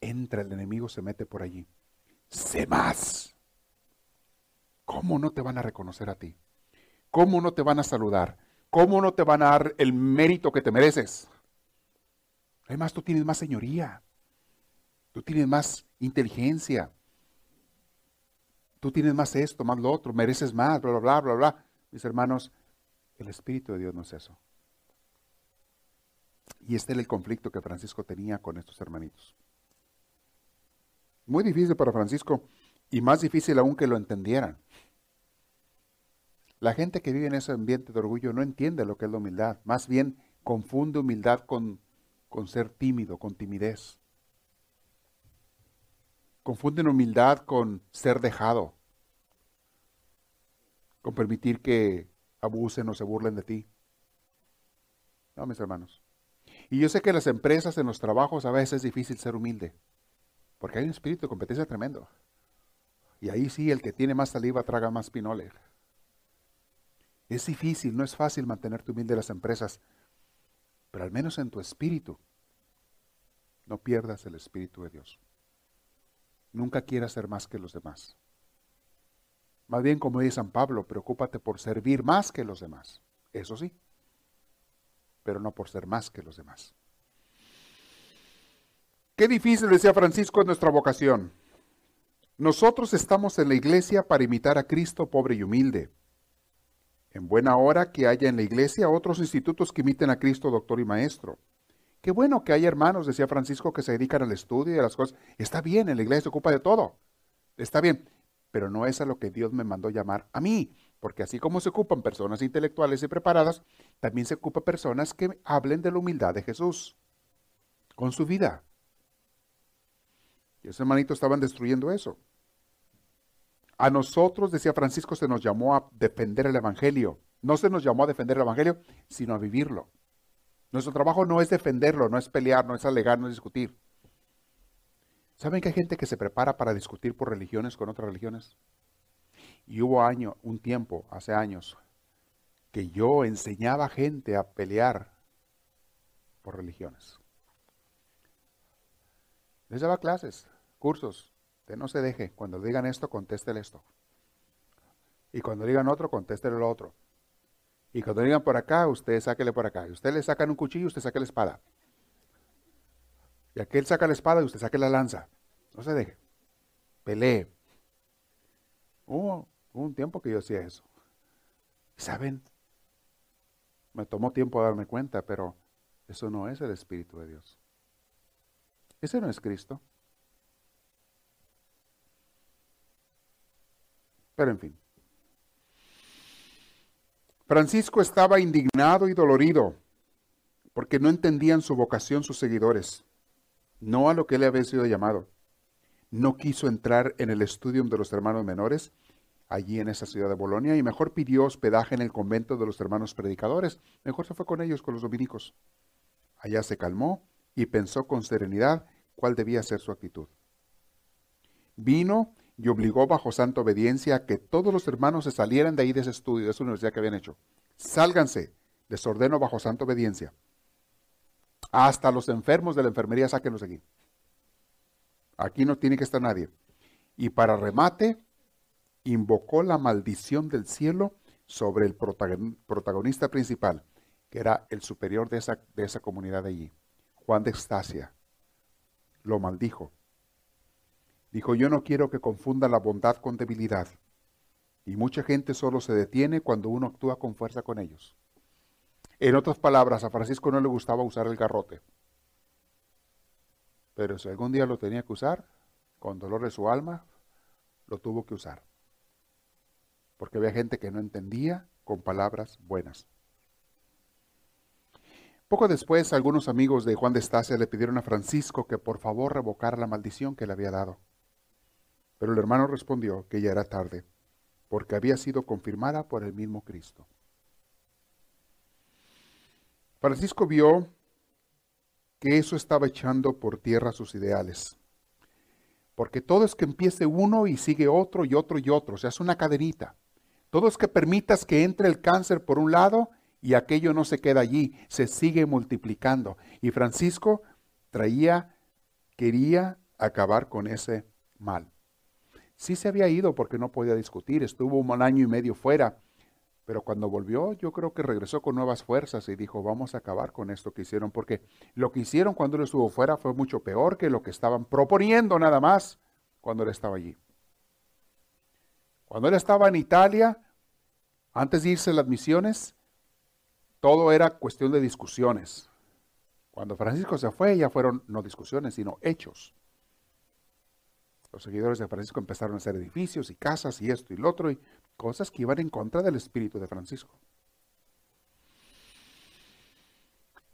B: Entra el enemigo, se mete por allí. Sé más. ¿Cómo no te van a reconocer a ti? ¿Cómo no te van a saludar? ¿Cómo no te van a dar el mérito que te mereces? Además, tú tienes más señoría. Tú tienes más inteligencia. Tú tienes más esto, más lo otro, mereces más, bla, bla, bla, bla, bla. Mis hermanos, el Espíritu de Dios no es eso. Y este era el conflicto que Francisco tenía con estos hermanitos. Muy difícil para Francisco y más difícil aún que lo entendieran. La gente que vive en ese ambiente de orgullo no entiende lo que es la humildad. Más bien confunde humildad con, con ser tímido, con timidez. Confunden humildad con ser dejado, con permitir que abusen o se burlen de ti. No, mis hermanos. Y yo sé que en las empresas, en los trabajos, a veces es difícil ser humilde, porque hay un espíritu de competencia tremendo. Y ahí sí, el que tiene más saliva traga más pinole. Es difícil, no es fácil mantenerte humilde en las empresas, pero al menos en tu espíritu, no pierdas el espíritu de Dios. Nunca quieras ser más que los demás. Más bien, como dice San Pablo, preocúpate por servir más que los demás. Eso sí, pero no por ser más que los demás. Qué difícil, decía Francisco, es nuestra vocación. Nosotros estamos en la iglesia para imitar a Cristo pobre y humilde. En buena hora que haya en la iglesia otros institutos que imiten a Cristo doctor y maestro. Qué bueno que hay hermanos, decía Francisco, que se dedican al estudio y a las cosas. Está bien, en la iglesia se ocupa de todo. Está bien, pero no es a lo que Dios me mandó llamar a mí, porque así como se ocupan personas intelectuales y preparadas, también se ocupa personas que hablen de la humildad de Jesús con su vida. Y esos hermanitos estaban destruyendo eso. A nosotros, decía Francisco, se nos llamó a defender el Evangelio. No se nos llamó a defender el Evangelio, sino a vivirlo. Nuestro trabajo no es defenderlo, no es pelear, no es alegar, no es discutir. ¿Saben que hay gente que se prepara para discutir por religiones con otras religiones? Y hubo año, un tiempo, hace años, que yo enseñaba gente a pelear por religiones. Les daba clases, cursos. Usted no se deje. Cuando digan esto, contéstele esto. Y cuando digan otro, contéstele lo otro. Y cuando digan por acá, usted sáquele por acá. Y usted le sacan un cuchillo, usted saque la espada. Y aquel saca la espada y usted saque la lanza. No se deje. Pelee. Hubo, un tiempo que yo hacía eso. ¿Saben? Me tomó tiempo darme cuenta, pero eso no es el Espíritu de Dios. Ese no es Cristo. Pero en fin. Francisco estaba indignado y dolorido porque no entendían su vocación sus seguidores, no a lo que él había sido llamado. No quiso entrar en el estudio de los hermanos menores allí en esa ciudad de Bolonia y mejor pidió hospedaje en el convento de los hermanos predicadores. Mejor se fue con ellos, con los dominicos. Allá se calmó y pensó con serenidad cuál debía ser su actitud. Vino y obligó bajo santa obediencia a que todos los hermanos se salieran de ahí de ese estudio, de esa universidad que habían hecho. Sálganse, les ordeno bajo santa obediencia. Hasta los enfermos de la enfermería sáquenlos aquí. Aquí no tiene que estar nadie. Y para remate, invocó la maldición del cielo sobre el protagonista principal, que era el superior de esa, de esa comunidad de allí, Juan de Estasia. Lo maldijo Dijo, yo no quiero que confunda la bondad con debilidad. Y mucha gente solo se detiene cuando uno actúa con fuerza con ellos. En otras palabras, a Francisco no le gustaba usar el garrote. Pero si algún día lo tenía que usar, con dolor de su alma, lo tuvo que usar. Porque había gente que no entendía con palabras buenas. Poco después, algunos amigos de Juan de Estacia le pidieron a Francisco que por favor revocara la maldición que le había dado. Pero el hermano respondió que ya era tarde, porque había sido confirmada por el mismo Cristo. Francisco vio que eso estaba echando por tierra sus ideales. Porque todo es que empiece uno y sigue otro y otro y otro. O sea, es una cadenita. Todo es que permitas que entre el cáncer por un lado y aquello no se queda allí, se sigue multiplicando. Y Francisco traía, quería acabar con ese mal. Sí se había ido porque no podía discutir, estuvo un año y medio fuera, pero cuando volvió yo creo que regresó con nuevas fuerzas y dijo, vamos a acabar con esto que hicieron, porque lo que hicieron cuando él estuvo fuera fue mucho peor que lo que estaban proponiendo nada más cuando él estaba allí. Cuando él estaba en Italia, antes de irse a las misiones, todo era cuestión de discusiones. Cuando Francisco se fue, ya fueron no discusiones, sino hechos. Los seguidores de Francisco empezaron a hacer edificios y casas y esto y lo otro y cosas que iban en contra del espíritu de Francisco.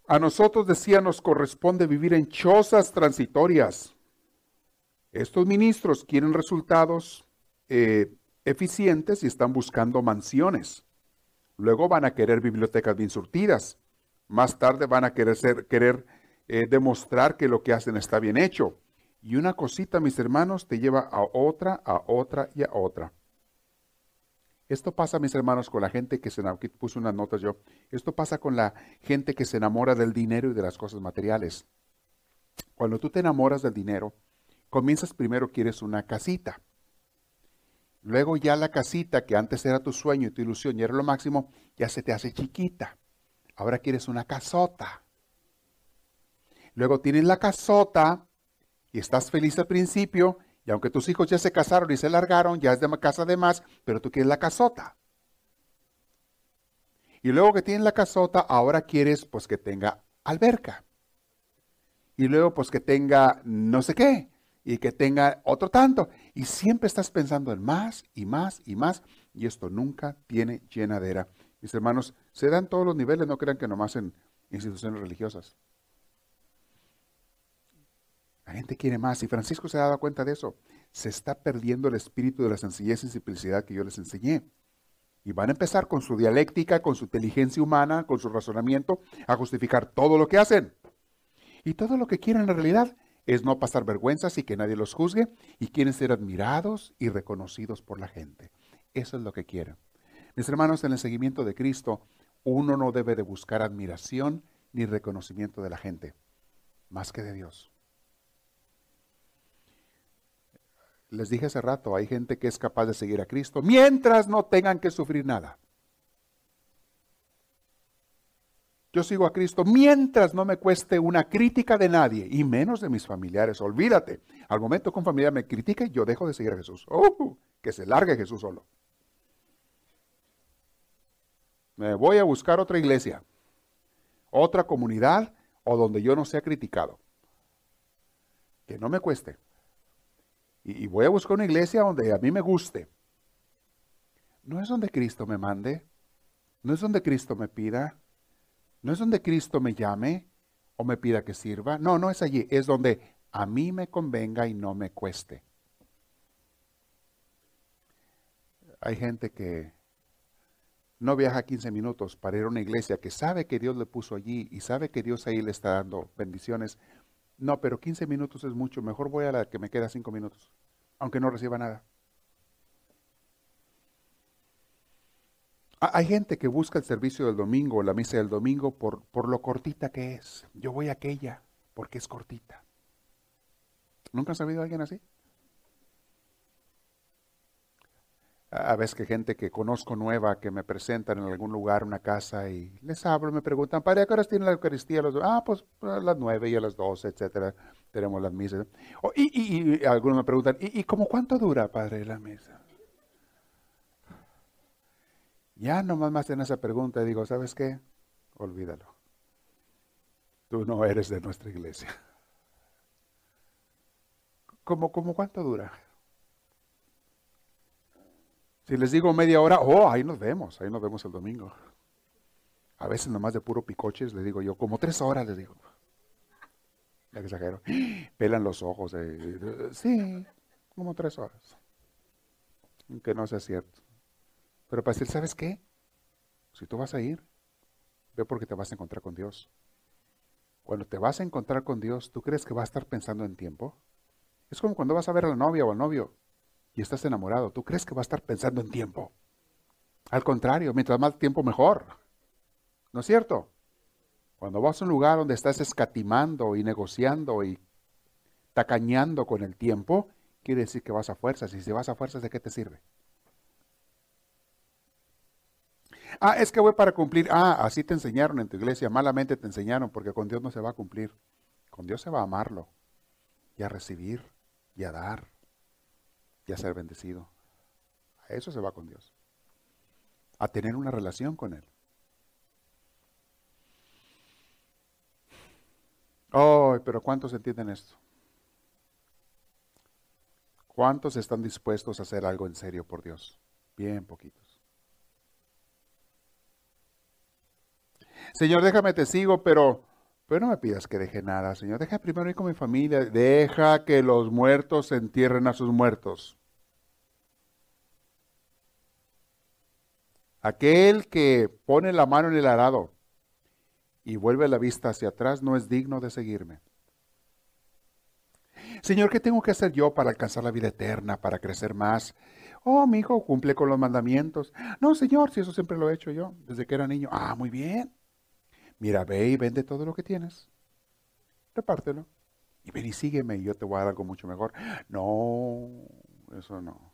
B: A nosotros, decía, nos corresponde vivir en chozas transitorias. Estos ministros quieren resultados eh, eficientes y están buscando mansiones. Luego van a querer bibliotecas bien surtidas. Más tarde van a querer, querer eh, demostrar que lo que hacen está bien hecho Y una cosita, mis hermanos, te lleva a otra, a otra y a otra. Esto pasa, mis hermanos, con la gente que se aquí puse unas notas yo. Esto pasa con la gente que se enamora del dinero y de las cosas materiales. Cuando tú te enamoras del dinero, comienzas primero quieres una casita. Luego ya la casita que antes era tu sueño y tu ilusión y era lo máximo, ya se te hace chiquita. Ahora quieres una casota. Luego tienes la casota y estás feliz al principio y aunque tus hijos ya se casaron y se largaron, ya es de casa de más, pero tú quieres la casota. Y luego que tienes la casota, ahora quieres pues que tenga alberca. Y luego pues que tenga no sé qué. Y que tenga otro tanto. Y siempre estás pensando en más y más y más. Y esto nunca tiene llenadera. Mis hermanos, se dan todos los niveles, no crean que nomás en instituciones religiosas. La gente quiere más y Francisco se dado cuenta de eso. Se está perdiendo el espíritu de la sencillez y simplicidad que yo les enseñé. Y van a empezar con su dialéctica, con su inteligencia humana, con su razonamiento, a justificar todo lo que hacen. Y todo lo que quieren en realidad es no pasar vergüenzas y que nadie los juzgue y quieren ser admirados y reconocidos por la gente. Eso es lo que quieren. Mis hermanos, en el seguimiento de Cristo, uno no debe de buscar admiración ni reconocimiento de la gente, más que de Dios. Les dije hace rato, hay gente que es capaz de seguir a Cristo mientras no tengan que sufrir nada. Yo sigo a Cristo mientras no me cueste una crítica de nadie, y menos de mis familiares. Olvídate, al momento que un familiar me critique, yo dejo de seguir a Jesús. ¡Oh! Que se largue Jesús solo. Me voy a buscar otra iglesia, otra comunidad o donde yo no sea criticado. Que no me cueste. Y, voy a buscar una iglesia donde a mí me guste. No es donde Cristo me mande. No es donde Cristo me pida. No es donde Cristo me llame o me pida que sirva. No, no es allí. Es donde a mí me convenga y no me cueste. Hay gente que no viaja 15 minutos para ir a una iglesia que sabe que Dios le puso allí y sabe que Dios ahí le está dando bendiciones no, pero 15 minutos es mucho. Mejor voy a la que me queda 5 minutos, aunque no reciba nada. Hay gente que busca el servicio del domingo, la misa del domingo, por, por lo cortita que es. Yo voy a aquella porque es cortita. ¿Nunca has sabido alguien así? A veces que gente que conozco nueva que me presentan en algún lugar, una casa, y les hablo, me preguntan, ¿para qué horas tiene la Eucaristía? Los, ah, pues a las nueve y a las doce, etcétera, tenemos las misas. y, algunos me preguntan, ¿y, y cómo cuánto dura, Padre, la misa? Ya nomás más en esa pregunta digo, ¿sabes qué? Olvídalo. Tú no eres de nuestra iglesia. (laughs) ¿Cómo, cómo cuánto dura? Si les digo media hora, oh, ahí nos vemos, ahí nos vemos el domingo. A veces nomás de puro picoches, le digo yo, como tres horas, les digo. Ya exagero. (gasps) Pelan los ojos. sí, como tres horas. Aunque no sea cierto. Pero para decir, ¿sabes qué? Si tú vas a ir, ve porque te vas a encontrar con Dios. Cuando te vas a encontrar con Dios, ¿tú crees que va a estar pensando en tiempo? Es como cuando vas a ver a la novia o al novio y estás enamorado, ¿tú crees que va a estar pensando en tiempo? Al contrario, mientras más tiempo mejor. ¿No es cierto? Cuando vas a un lugar donde estás escatimando y negociando y tacañando con el tiempo, quiere decir que vas a fuerzas. Y si vas a fuerzas, ¿de qué te sirve? Ah, es que voy para cumplir. Ah, así te enseñaron en tu iglesia. Malamente te enseñaron porque con Dios no se va a cumplir. Con Dios se va a amarlo y a recibir y a dar y a ser bendecido. A eso se va con Dios. A tener una relación con Él. Oh, pero ¿cuántos entienden esto? ¿Cuántos están dispuestos a hacer algo en serio por Dios? Bien poquitos. Señor, déjame te sigo, pero pero no me pidas que deje nada, Señor. Deja primero ir con mi familia. Deja que los muertos entierren a sus muertos. Aquel que pone la mano en el arado y vuelve la vista hacia atrás no es digno de seguirme. Señor, ¿qué tengo que hacer yo para alcanzar la vida eterna, para crecer más? Oh, mi hijo cumple con los mandamientos. No, Señor, si eso siempre lo he hecho yo, desde que era niño. Ah, muy bien. Mira, ve y vende todo lo que tienes. Repártelo. Y ven y sígueme y yo te voy a dar algo mucho mejor. No, eso no.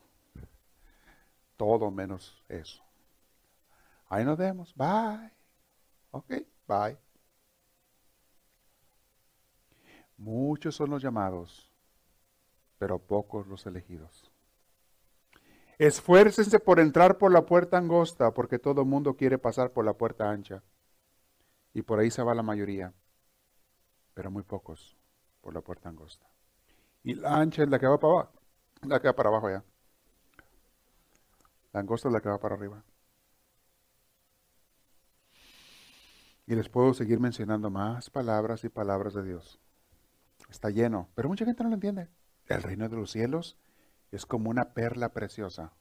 B: Todo menos eso. Ahí nos vemos. Bye. Ok, bye. Muchos son los llamados, pero pocos los elegidos. Esfuércense por entrar por la puerta angosta, porque todo el mundo quiere pasar por la puerta ancha. Y por ahí se va la mayoría, pero muy pocos por la puerta angosta. Y la ancha es la que va para abajo, la que va para abajo ya. La angosta es la que va para arriba. Y les puedo seguir mencionando más palabras y palabras de Dios. Está lleno, pero mucha gente no lo entiende. El reino de los cielos es como una perla preciosa.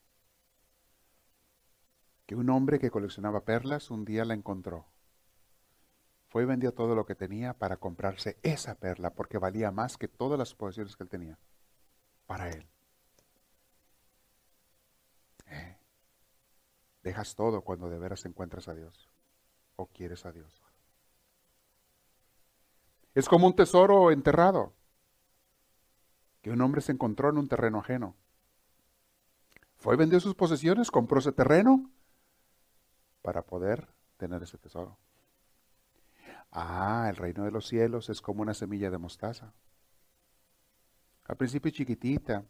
B: Que un hombre que coleccionaba perlas un día la encontró. Fue y vendió todo lo que tenía para comprarse esa perla porque valía más que todas las posesiones que él tenía. Para él. Eh, dejas todo cuando de veras encuentras a Dios o quieres a Dios. Es como un tesoro enterrado que un hombre se encontró en un terreno ajeno. Fue y vendió sus posesiones, compró ese terreno para poder tener ese tesoro. Ah, el reino de los cielos es como una semilla de mostaza. Al principio chiquitita.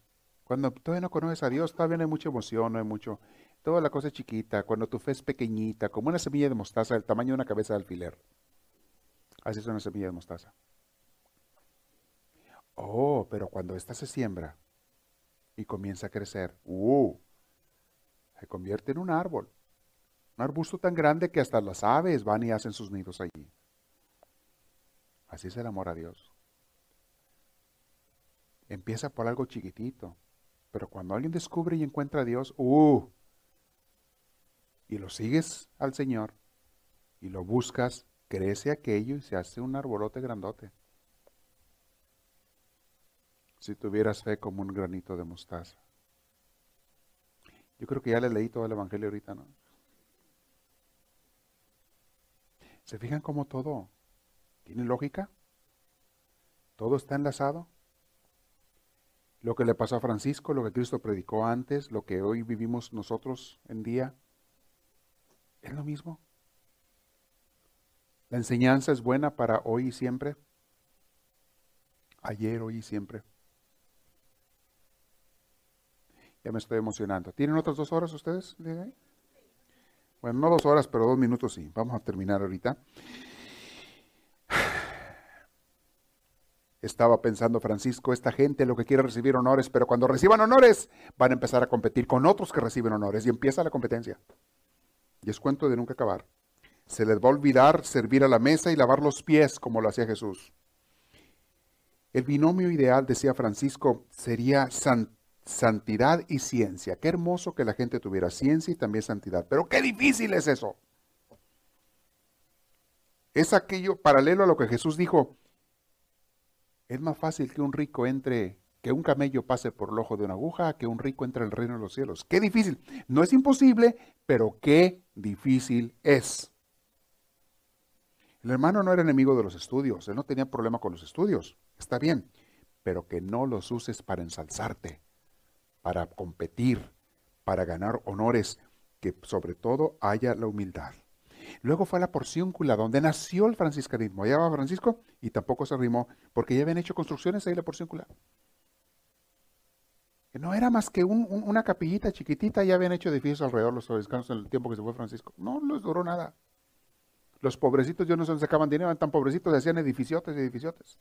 B: Cuando todavía no conoces a Dios, todavía no hay mucha emoción, no hay mucho. Toda la cosa es chiquita. Cuando tu fe es pequeñita, como una semilla de mostaza del tamaño de una cabeza de alfiler. Así es una semilla de mostaza. Oh, pero cuando ésta se siembra y comienza a crecer, uh, se convierte en un árbol. Un arbusto tan grande que hasta las aves van y hacen sus nidos allí. Así es el amor a Dios. Empieza por algo chiquitito, pero cuando alguien descubre y encuentra a Dios, ¡uh! Y lo sigues al Señor y lo buscas, crece aquello y se hace un arbolote grandote. Si tuvieras fe como un granito de mostaza. Yo creo que ya le leí todo el Evangelio ahorita, ¿no? ¿Se fijan cómo todo ¿Tiene lógica? ¿Todo está enlazado? Lo que le pasó a Francisco, lo que Cristo predicó antes, lo que hoy vivimos nosotros en día, es lo mismo. La enseñanza es buena para hoy y siempre. Ayer, hoy y siempre. Ya me estoy emocionando. ¿Tienen otras dos horas ustedes? Bueno, no dos horas, pero dos minutos sí. Vamos a terminar ahorita. Estaba pensando Francisco, esta gente lo que quiere recibir honores, pero cuando reciban honores van a empezar a competir con otros que reciben honores y empieza la competencia. Y es cuento de nunca acabar. Se les va a olvidar servir a la mesa y lavar los pies como lo hacía Jesús. El binomio ideal, decía Francisco, sería santidad y ciencia. Qué hermoso que la gente tuviera ciencia y también santidad. Pero qué difícil es eso. Es aquello paralelo a lo que Jesús dijo, es más fácil que un rico entre, que un camello pase por el ojo de una aguja, que un rico entre el reino de los cielos. Qué difícil. No es imposible, pero qué difícil es. El hermano no era enemigo de los estudios, él no tenía problema con los estudios. Está bien, pero que no los uses para ensalzarte, para competir, para ganar honores, que sobre todo haya la humildad. Luego fue a la porciúncula, donde nació el franciscanismo. Allá va Francisco y tampoco se arrimó, porque ya habían hecho construcciones ahí en la porciúncula. No era más que una capillita chiquitita, ya habían hecho edificios alrededor los franciscanos en el tiempo que se fue Francisco. No les duró nada. Los pobrecitos, yo no dónde sacaban dinero, eran tan pobrecitos, hacían edificiotes y edificiotes.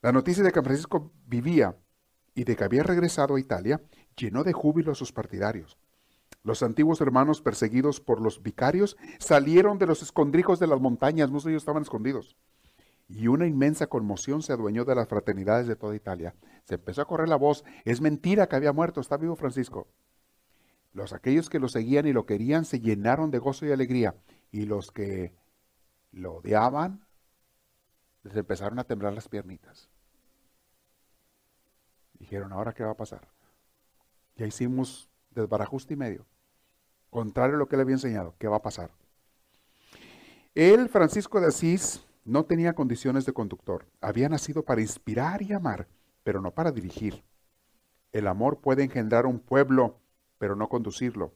B: La noticia de que Francisco vivía y de que había regresado a Italia llenó de júbilo a sus partidarios. Los antiguos hermanos perseguidos por los vicarios salieron de los escondrijos de las montañas, muchos de ellos estaban escondidos. Y una inmensa conmoción se adueñó de las fraternidades de toda Italia. Se empezó a correr la voz, es mentira que había muerto, está vivo Francisco. Los aquellos que lo seguían y lo querían se llenaron de gozo y alegría. Y los que lo odiaban, les empezaron a temblar las piernitas. Dijeron, ¿ahora qué va a pasar? Ya hicimos desbarajuste y medio. Contrario a lo que le había enseñado, ¿qué va a pasar? Él, Francisco de Asís, no tenía condiciones de conductor. Había nacido para inspirar y amar, pero no para dirigir. El amor puede engendrar un pueblo, pero no conducirlo.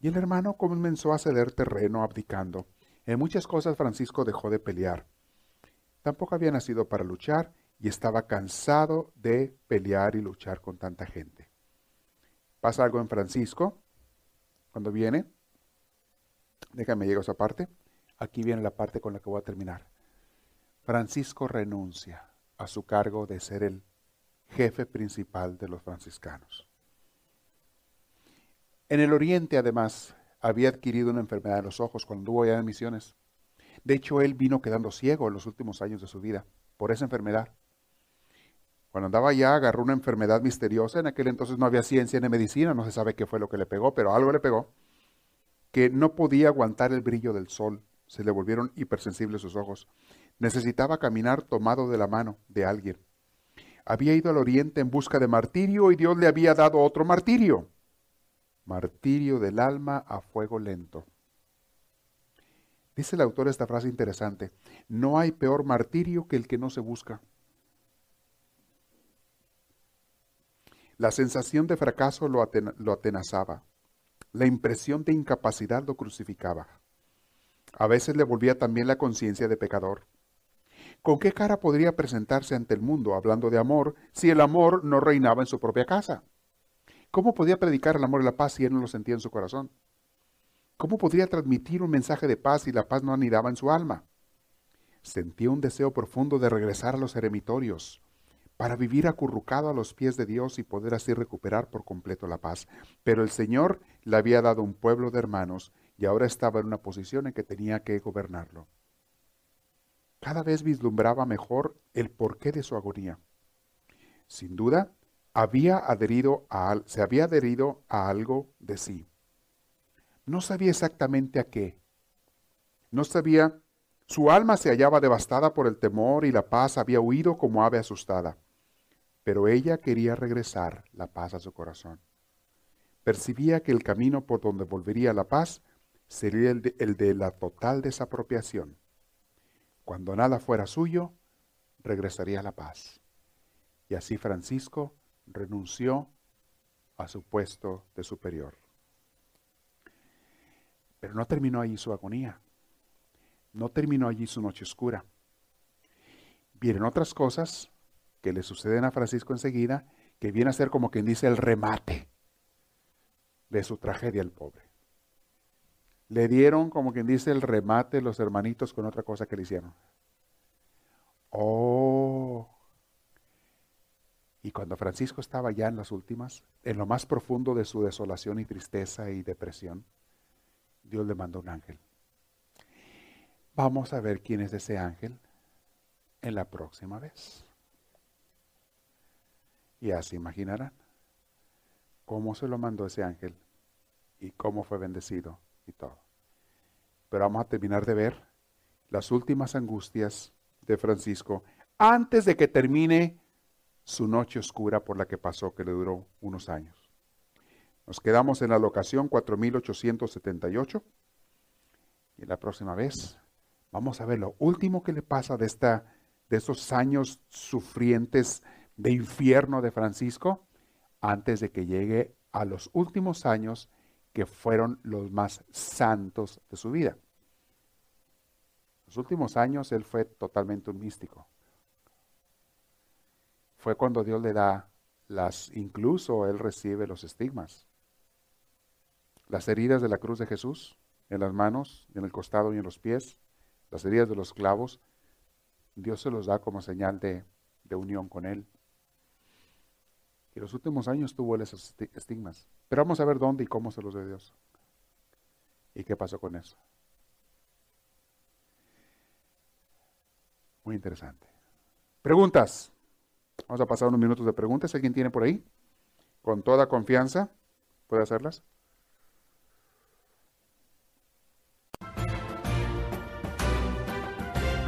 B: Y el hermano comenzó a ceder terreno abdicando. En muchas cosas Francisco dejó de pelear. Tampoco había nacido para luchar y estaba cansado de pelear y luchar con tanta gente. Pasa algo en Francisco cuando viene. Déjame llegar a esa parte. Aquí viene la parte con la que voy a terminar. Francisco renuncia a su cargo de ser el jefe principal de los franciscanos. En el oriente, además, había adquirido una enfermedad de los ojos cuando hubo ya en misiones. De hecho, él vino quedando ciego en los últimos años de su vida por esa enfermedad. Cuando andaba allá, agarró una enfermedad misteriosa. En aquel entonces no había ciencia ni medicina, no se sabe qué fue lo que le pegó, pero algo le pegó, que no podía aguantar el brillo del sol. Se le volvieron hipersensibles sus ojos. Necesitaba caminar tomado de la mano de alguien. Había ido al oriente en busca de martirio y Dios le había dado otro martirio martirio del alma a fuego lento. Dice el autor esta frase interesante, no hay peor martirio que el que no se busca. La sensación de fracaso lo, atenazaba, la impresión de incapacidad lo crucificaba. A veces le volvía también la conciencia de pecador. ¿Con qué cara podría presentarse ante el mundo hablando de amor si el amor no reinaba en su propia casa? ¿Cómo podía predicar el amor y la paz si él no lo sentía en su corazón? ¿Cómo podría transmitir un mensaje de paz si la paz no anidaba en su alma? Sentía un deseo profundo de regresar a los eremitorios, para vivir acurrucado a los pies de Dios y poder así recuperar por completo la paz. Pero el Señor le había dado un pueblo de hermanos y ahora estaba en una posición en que tenía que gobernarlo. Cada vez vislumbraba mejor el porqué de su agonía. Sin duda, había adherido a, se había adherido a algo de sí. No sabía exactamente a qué. No sabía, su alma se hallaba devastada por el temor y la paz había huido como ave asustada. Pero ella quería regresar la paz a su corazón. Percibía que el camino por donde volvería la paz sería el de, la total desapropiación. Cuando nada fuera suyo, regresaría la paz. Y así Francisco renunció a su puesto de superior. Pero no terminó allí su agonía. No terminó allí su noche oscura. Vienen otras cosas que le suceden a Francisco enseguida, que viene a ser como quien dice el remate de su tragedia al pobre. Le dieron, como quien dice, el remate los hermanitos con otra cosa que le hicieron. Oh, y cuando Francisco estaba ya en las últimas, en lo más profundo de su desolación y tristeza y depresión, Dios le mandó un ángel. Vamos a ver quién es ese ángel en la próxima vez. Y así imaginarán cómo se lo mandó ese ángel y cómo fue bendecido y todo. Pero vamos a terminar de ver las últimas angustias de Francisco antes de que termine su noche oscura por la que pasó, que le duró unos años. Nos quedamos en la locación 4878 y la próxima vez vamos a ver lo último que le pasa de, esta, de estos años sufrientes de infierno de Francisco antes de que llegue a los últimos años que fueron los más santos de su vida. Los últimos años él fue totalmente un místico fue cuando Dios le da las, incluso él recibe los estigmas. Las heridas de la cruz de Jesús, en las manos, en el costado y en los pies, las heridas de los clavos, Dios se los da como señal de, unión con Él. Y los últimos años tuvo esos estigmas. Pero vamos a ver dónde y cómo se los dio Dios. ¿Y qué pasó con eso? Muy interesante. Preguntas. Vamos a pasar unos minutos de preguntas. ¿Alguien tiene por ahí? Con toda confianza, puede hacerlas.